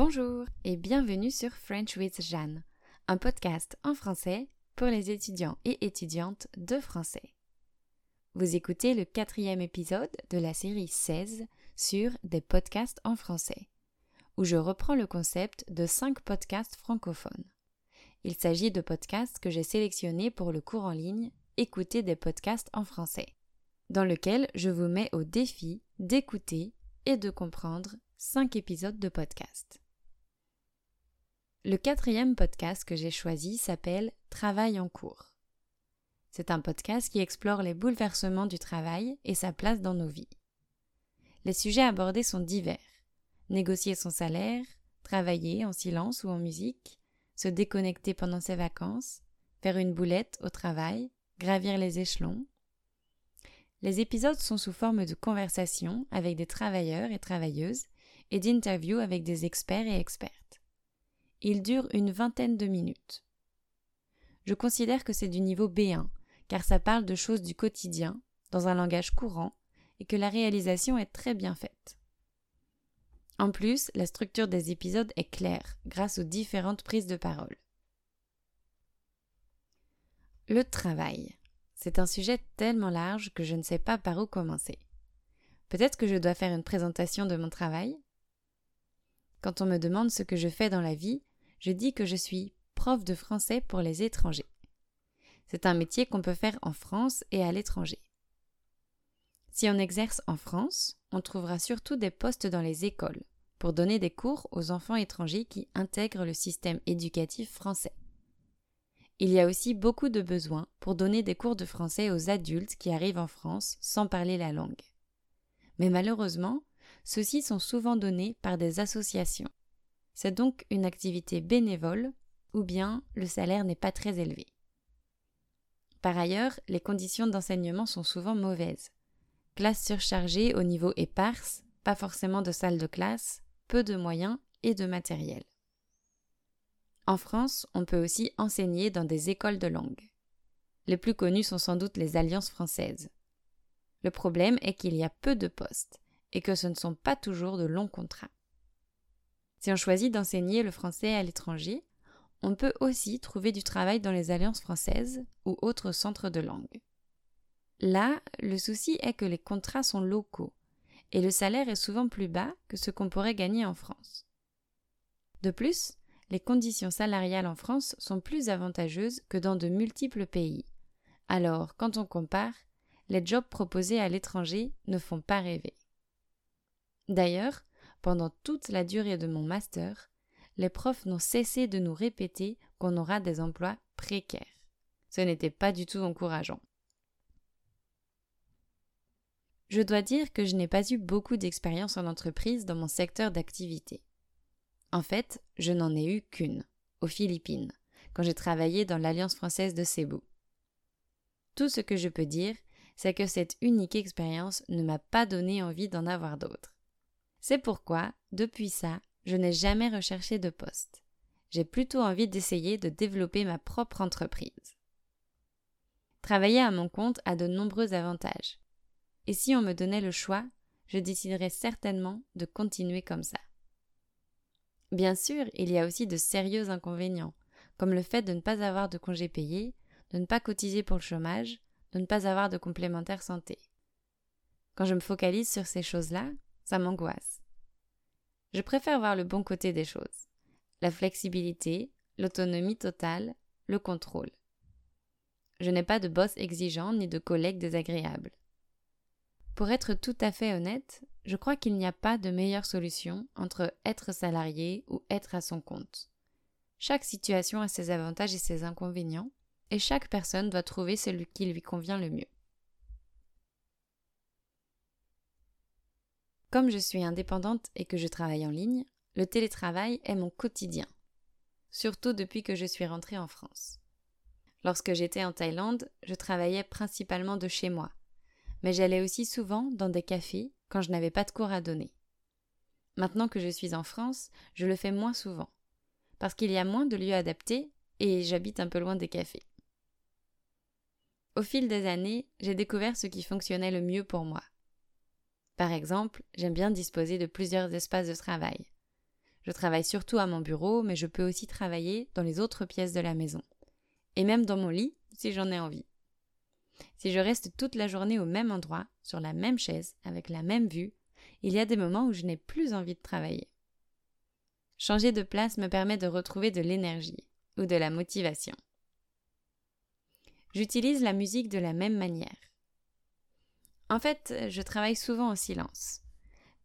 Bonjour et bienvenue sur French with Jeanne, un podcast en français pour les étudiants et étudiantes de français. Vous écoutez le quatrième épisode de la série 16 sur des podcasts en français, où je reprends le concept de 5 podcasts francophones. Il s'agit de podcasts que j'ai sélectionnés pour le cours en ligne Écouter des podcasts en français, dans lequel je vous mets au défi d'écouter et de comprendre 5 épisodes de podcast. Le quatrième podcast que j'ai choisi s'appelle Travail en cours. C'est un podcast qui explore les bouleversements du travail et sa place dans nos vies. Les sujets abordés sont divers. Négocier son salaire, travailler en silence ou en musique, se déconnecter pendant ses vacances, faire une boulette au travail, gravir les échelons. Les épisodes sont sous forme de conversations avec des travailleurs et travailleuses et d'interviews avec des experts et expertes. Il dure une vingtaine de minutes. Je considère que c'est du niveau B1, car ça parle de choses du quotidien, dans un langage courant, et que la réalisation est très bien faite. En plus, la structure des épisodes est claire, grâce aux différentes prises de parole. Le travail. C'est un sujet tellement large que je ne sais pas par où commencer. Peut-être que je dois faire une présentation de mon travail? Quand on me demande ce que je fais dans la vie, je dis que je suis prof de français pour les étrangers. C'est un métier qu'on peut faire en France et à l'étranger. Si on exerce en France, on trouvera surtout des postes dans les écoles, pour donner des cours aux enfants étrangers qui intègrent le système éducatif français. Il y a aussi beaucoup de besoins pour donner des cours de français aux adultes qui arrivent en France sans parler la langue. Mais malheureusement, ceux-ci sont souvent donnés par des associations c'est donc une activité bénévole ou bien le salaire n'est pas très élevé. Par ailleurs, les conditions d'enseignement sont souvent mauvaises. Classe surchargée au niveau éparse, pas forcément de salle de classe, peu de moyens et de matériel. En France, on peut aussi enseigner dans des écoles de langue. Les plus connues sont sans doute les alliances françaises. Le problème est qu'il y a peu de postes et que ce ne sont pas toujours de longs contrats. Si on choisit d'enseigner le français à l'étranger, on peut aussi trouver du travail dans les alliances françaises ou autres centres de langue. Là, le souci est que les contrats sont locaux et le salaire est souvent plus bas que ce qu'on pourrait gagner en France. De plus, les conditions salariales en France sont plus avantageuses que dans de multiples pays. Alors, quand on compare, les jobs proposés à l'étranger ne font pas rêver. D'ailleurs, pendant toute la durée de mon master, les profs n'ont cessé de nous répéter qu'on aura des emplois précaires. Ce n'était pas du tout encourageant. Je dois dire que je n'ai pas eu beaucoup d'expérience en entreprise dans mon secteur d'activité. En fait, je n'en ai eu qu'une, aux Philippines, quand j'ai travaillé dans l'Alliance française de Cebu. Tout ce que je peux dire, c'est que cette unique expérience ne m'a pas donné envie d'en avoir d'autres. C'est pourquoi, depuis ça, je n'ai jamais recherché de poste. J'ai plutôt envie d'essayer de développer ma propre entreprise. Travailler à mon compte a de nombreux avantages. Et si on me donnait le choix, je déciderais certainement de continuer comme ça. Bien sûr, il y a aussi de sérieux inconvénients, comme le fait de ne pas avoir de congés payés, de ne pas cotiser pour le chômage, de ne pas avoir de complémentaire santé. Quand je me focalise sur ces choses-là, ça m'angoisse. Je préfère voir le bon côté des choses. La flexibilité, l'autonomie totale, le contrôle. Je n'ai pas de boss exigeant ni de collègues désagréables. Pour être tout à fait honnête, je crois qu'il n'y a pas de meilleure solution entre être salarié ou être à son compte. Chaque situation a ses avantages et ses inconvénients, et chaque personne doit trouver celui qui lui convient le mieux. Comme je suis indépendante et que je travaille en ligne, le télétravail est mon quotidien, surtout depuis que je suis rentrée en France. Lorsque j'étais en Thaïlande, je travaillais principalement de chez moi, mais j'allais aussi souvent dans des cafés quand je n'avais pas de cours à donner. Maintenant que je suis en France, je le fais moins souvent, parce qu'il y a moins de lieux adaptés et j'habite un peu loin des cafés. Au fil des années, j'ai découvert ce qui fonctionnait le mieux pour moi. Par exemple, j'aime bien disposer de plusieurs espaces de travail. Je travaille surtout à mon bureau, mais je peux aussi travailler dans les autres pièces de la maison. Et même dans mon lit, si j'en ai envie. Si je reste toute la journée au même endroit, sur la même chaise, avec la même vue, il y a des moments où je n'ai plus envie de travailler. Changer de place me permet de retrouver de l'énergie ou de la motivation. J'utilise la musique de la même manière. En fait, je travaille souvent en silence.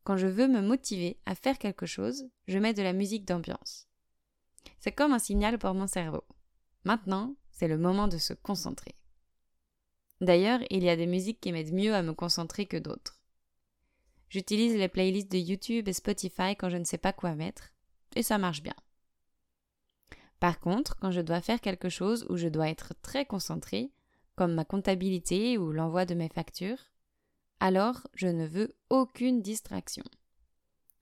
Quand je veux me motiver à faire quelque chose, je mets de la musique d'ambiance. C'est comme un signal pour mon cerveau. Maintenant, c'est le moment de se concentrer. D'ailleurs, il y a des musiques qui m'aident mieux à me concentrer que d'autres. J'utilise les playlists de YouTube et Spotify quand je ne sais pas quoi mettre, et ça marche bien. Par contre, quand je dois faire quelque chose où je dois être très concentré, comme ma comptabilité ou l'envoi de mes factures, alors je ne veux aucune distraction.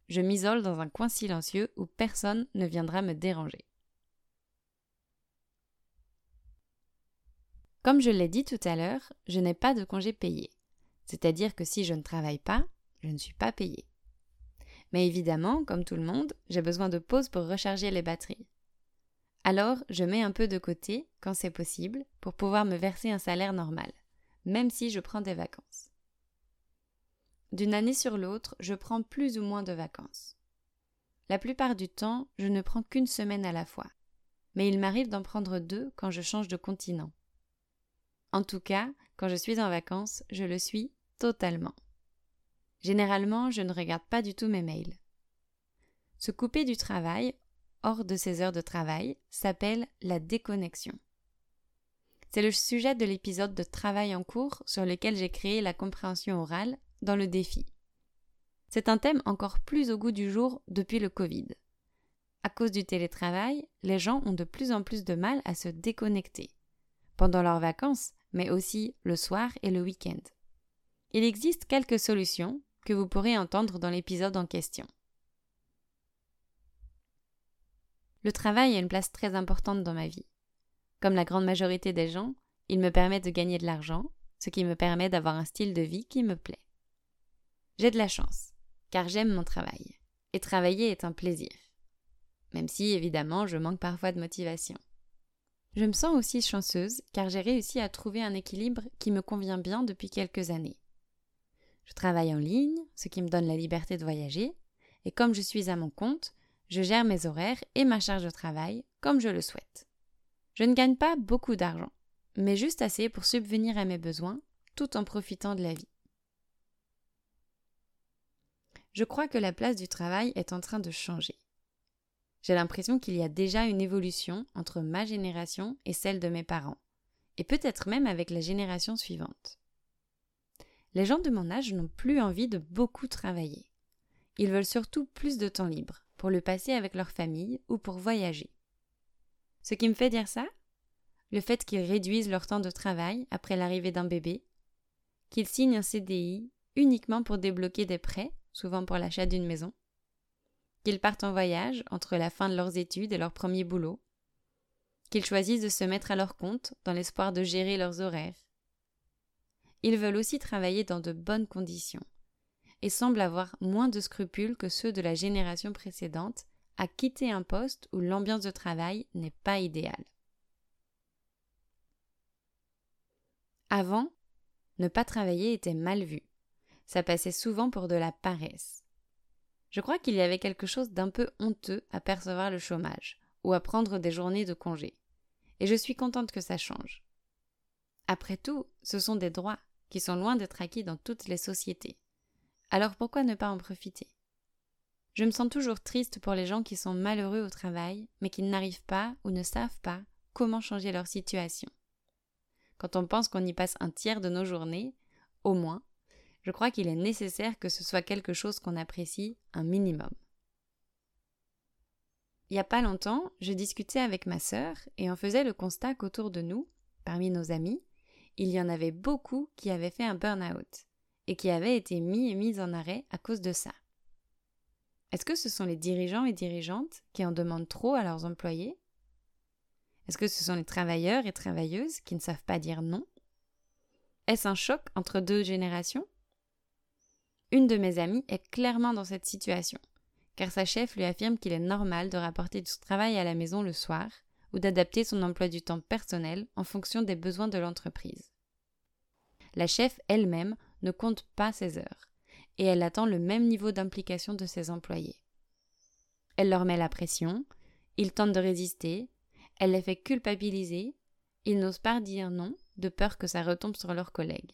Je m'isole dans un coin silencieux où personne ne viendra me déranger. Comme je l'ai dit tout à l'heure, je n'ai pas de congé payé. C'est-à-dire que si je ne travaille pas, je ne suis pas payé. Mais évidemment, comme tout le monde, j'ai besoin de pause pour recharger les batteries. Alors, je mets un peu de côté, quand c'est possible, pour pouvoir me verser un salaire normal, même si je prends des vacances. D'une année sur l'autre, je prends plus ou moins de vacances. La plupart du temps, je ne prends qu'une semaine à la fois, mais il m'arrive d'en prendre deux quand je change de continent. En tout cas, quand je suis en vacances, je le suis totalement. Généralement, je ne regarde pas du tout mes mails. Se couper du travail, hors de ses heures de travail, s'appelle la déconnexion. C'est le sujet de l'épisode de Travail en cours sur lequel j'ai créé la compréhension orale dans le défi. C'est un thème encore plus au goût du jour depuis le Covid. À cause du télétravail, les gens ont de plus en plus de mal à se déconnecter. Pendant leurs vacances, mais aussi le soir et le week-end. Il existe quelques solutions que vous pourrez entendre dans l'épisode en question. Le travail a une place très importante dans ma vie. Comme la grande majorité des gens, il me permet de gagner de l'argent, ce qui me permet d'avoir un style de vie qui me plaît. J'ai de la chance, car j'aime mon travail, et travailler est un plaisir, même si évidemment je manque parfois de motivation. Je me sens aussi chanceuse car j'ai réussi à trouver un équilibre qui me convient bien depuis quelques années. Je travaille en ligne, ce qui me donne la liberté de voyager, et comme je suis à mon compte, je gère mes horaires et ma charge de travail comme je le souhaite. Je ne gagne pas beaucoup d'argent, mais juste assez pour subvenir à mes besoins tout en profitant de la vie. Je crois que la place du travail est en train de changer. J'ai l'impression qu'il y a déjà une évolution entre ma génération et celle de mes parents, et peut-être même avec la génération suivante. Les gens de mon âge n'ont plus envie de beaucoup travailler. Ils veulent surtout plus de temps libre, pour le passer avec leur famille ou pour voyager. Ce qui me fait dire ça? Le fait qu'ils réduisent leur temps de travail après l'arrivée d'un bébé, qu'ils signent un CDI uniquement pour débloquer des prêts, souvent pour l'achat d'une maison, qu'ils partent en voyage entre la fin de leurs études et leur premier boulot, qu'ils choisissent de se mettre à leur compte dans l'espoir de gérer leurs horaires. Ils veulent aussi travailler dans de bonnes conditions et semblent avoir moins de scrupules que ceux de la génération précédente à quitter un poste où l'ambiance de travail n'est pas idéale. Avant, ne pas travailler était mal vu. Ça passait souvent pour de la paresse. Je crois qu'il y avait quelque chose d'un peu honteux à percevoir le chômage, ou à prendre des journées de congé. Et je suis contente que ça change. Après tout, ce sont des droits qui sont loin d'être acquis dans toutes les sociétés. Alors pourquoi ne pas en profiter? Je me sens toujours triste pour les gens qui sont malheureux au travail, mais qui n'arrivent pas ou ne savent pas comment changer leur situation. Quand on pense qu'on y passe un tiers de nos journées, au moins, je crois qu'il est nécessaire que ce soit quelque chose qu'on apprécie un minimum. Il n'y a pas longtemps, je discutais avec ma sœur et on faisait le constat qu'autour de nous, parmi nos amis, il y en avait beaucoup qui avaient fait un burn-out et qui avaient été mis et mis en arrêt à cause de ça. Est-ce que ce sont les dirigeants et dirigeantes qui en demandent trop à leurs employés? Est-ce que ce sont les travailleurs et travailleuses qui ne savent pas dire non? Est-ce un choc entre deux générations? Une de mes amies est clairement dans cette situation, car sa chef lui affirme qu'il est normal de rapporter du travail à la maison le soir ou d'adapter son emploi du temps personnel en fonction des besoins de l'entreprise. La chef elle-même ne compte pas ses heures et elle attend le même niveau d'implication de ses employés. Elle leur met la pression, ils tentent de résister, elle les fait culpabiliser, ils n'osent pas dire non de peur que ça retombe sur leurs collègues.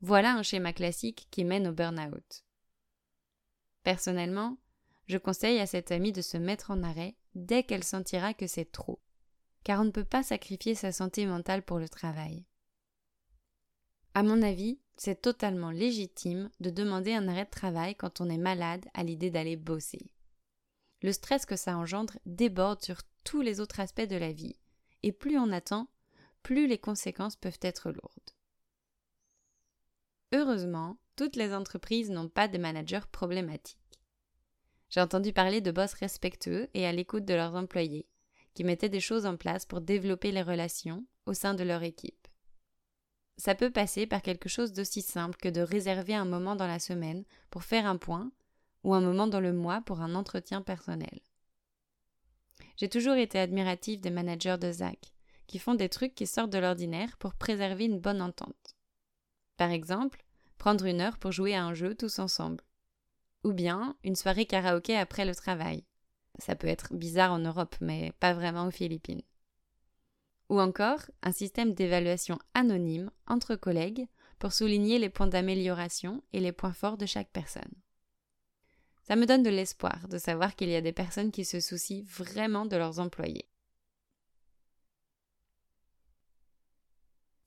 Voilà un schéma classique qui mène au burn-out. Personnellement, je conseille à cette amie de se mettre en arrêt dès qu'elle sentira que c'est trop, car on ne peut pas sacrifier sa santé mentale pour le travail. À mon avis, c'est totalement légitime de demander un arrêt de travail quand on est malade à l'idée d'aller bosser. Le stress que ça engendre déborde sur tous les autres aspects de la vie, et plus on attend, plus les conséquences peuvent être lourdes. Heureusement, toutes les entreprises n'ont pas de managers problématiques. J'ai entendu parler de boss respectueux et à l'écoute de leurs employés, qui mettaient des choses en place pour développer les relations au sein de leur équipe. Ça peut passer par quelque chose d'aussi simple que de réserver un moment dans la semaine pour faire un point ou un moment dans le mois pour un entretien personnel. J'ai toujours été admirative des managers de Zach, qui font des trucs qui sortent de l'ordinaire pour préserver une bonne entente. Par exemple, prendre une heure pour jouer à un jeu tous ensemble. Ou bien une soirée karaoké après le travail. Ça peut être bizarre en Europe, mais pas vraiment aux Philippines. Ou encore un système d'évaluation anonyme entre collègues pour souligner les points d'amélioration et les points forts de chaque personne. Ça me donne de l'espoir de savoir qu'il y a des personnes qui se soucient vraiment de leurs employés.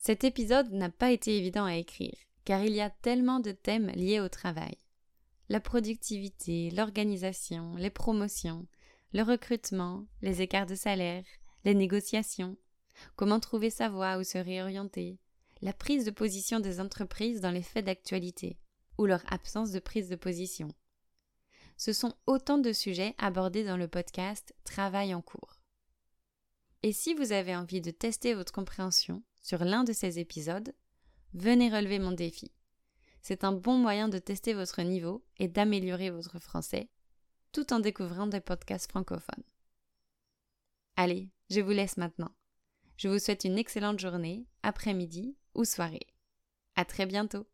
Cet épisode n'a pas été évident à écrire, car il y a tellement de thèmes liés au travail. La productivité, l'organisation, les promotions, le recrutement, les écarts de salaire, les négociations, comment trouver sa voie ou se réorienter, la prise de position des entreprises dans les faits d'actualité, ou leur absence de prise de position. Ce sont autant de sujets abordés dans le podcast Travail en cours. Et si vous avez envie de tester votre compréhension, sur l'un de ces épisodes, venez relever mon défi. C'est un bon moyen de tester votre niveau et d'améliorer votre français, tout en découvrant des podcasts francophones. Allez, je vous laisse maintenant. Je vous souhaite une excellente journée, après-midi ou soirée. À très bientôt!